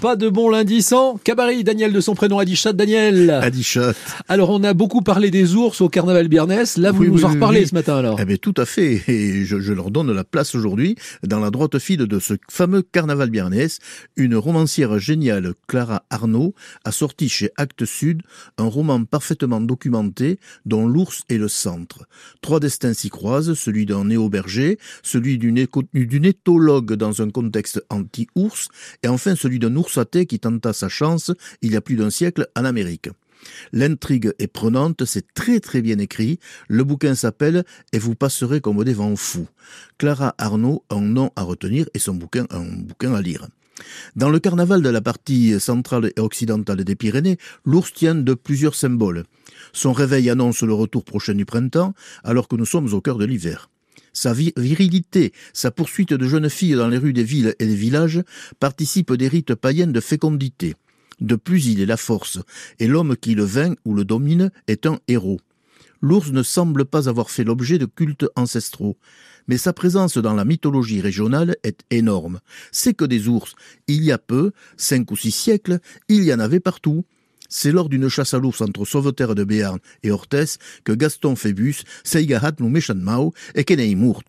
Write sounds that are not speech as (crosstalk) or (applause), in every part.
Pas de bon lundi sans Cabaret, Daniel de son prénom Adichat. Daniel. Adichat. Alors on a beaucoup parlé des ours au carnaval Biernès. Là vous nous en reparlez ce matin alors. Eh bien tout à fait. Et je, leur donne la place aujourd'hui dans la droite file de ce fameux carnaval Biernès. Une romancière géniale, Clara Arnaud, a sorti chez Actes Sud un roman parfaitement documenté dont l'ours est le centre. Trois destins s'y croisent, celui d'un néo-berger, celui d'une éthologue dans un contexte anti-ours et enfin celui d'un ours qui tenta sa chance il y a plus d'un siècle en Amérique. L'intrigue est prenante, c'est très très bien écrit. Le bouquin s'appelle Et vous passerez comme des vents fous. Clara Arnaud, un nom à retenir et son bouquin, un bouquin à lire. Dans le carnaval de la partie centrale et occidentale des Pyrénées, l'ours tient de plusieurs symboles. Son réveil annonce le retour prochain du printemps, alors que nous sommes au cœur de l'hiver. Sa virilité, sa poursuite de jeunes filles dans les rues des villes et des villages participent des rites païens de fécondité. De plus, il est la force, et l'homme qui le vainc ou le domine est un héros. L'ours ne semble pas avoir fait l'objet de cultes ancestraux, mais sa présence dans la mythologie régionale est énorme. C'est que des ours, il y a peu, cinq ou six siècles, il y en avait partout, c'est lors d'une chasse à l'ours entre Sauveterre de Béarn et Orthès que Gaston Phébus seigahat nous et Mourt.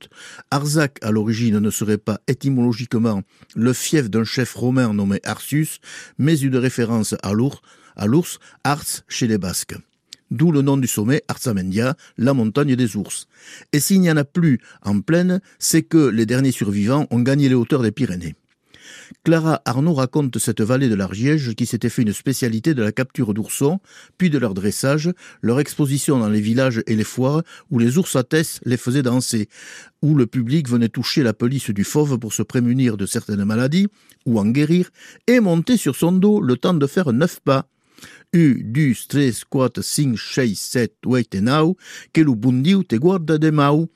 Arzac, à l'origine, ne serait pas étymologiquement le fief d'un chef romain nommé Arsus, mais une référence à l'ours, à l'ours, Ars chez les Basques. D'où le nom du sommet, Arzamendia, la montagne des ours. Et s'il n'y en a plus en plaine, c'est que les derniers survivants ont gagné les hauteurs des Pyrénées. Clara Arnaud raconte cette vallée de l'Argiège qui s'était fait une spécialité de la capture d'oursons, puis de leur dressage, leur exposition dans les villages et les foires où les ours les faisaient danser, où le public venait toucher la pelisse du fauve pour se prémunir de certaines maladies ou en guérir, et monter sur son dos le temps de faire neuf pas. U, du, tres, quatre, cinq, six, sept, huit et now, que te guarda de mau.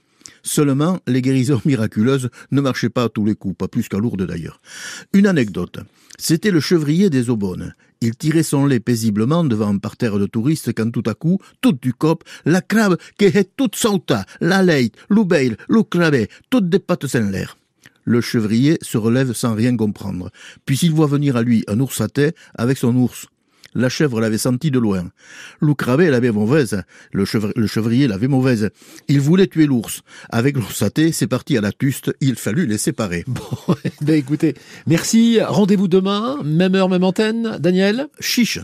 Seulement, les guérisons miraculeuses ne marchaient pas à tous les coups, pas plus qu'à Lourdes d'ailleurs. Une anecdote. C'était le chevrier des Aubonnes. Il tirait son lait paisiblement devant un parterre de touristes quand tout à coup, tout du cop, la crabe qui est toute sauta, la leit, l'oubeil, le toutes des pattes en l'air. Le chevrier se relève sans rien comprendre. Puis il voit venir à lui un ours à tête avec son ours. La chèvre l'avait senti de loin. Loucravé l'avait mauvaise. Le, chevrier l'avait mauvaise. Il voulait tuer l'ours. Avec l'oursaté, c'est parti à la tuste. Il fallut les séparer. (laughs) Bon, ben écoutez, merci. Rendez-vous demain, même heure, même antenne. Daniel? Chiche.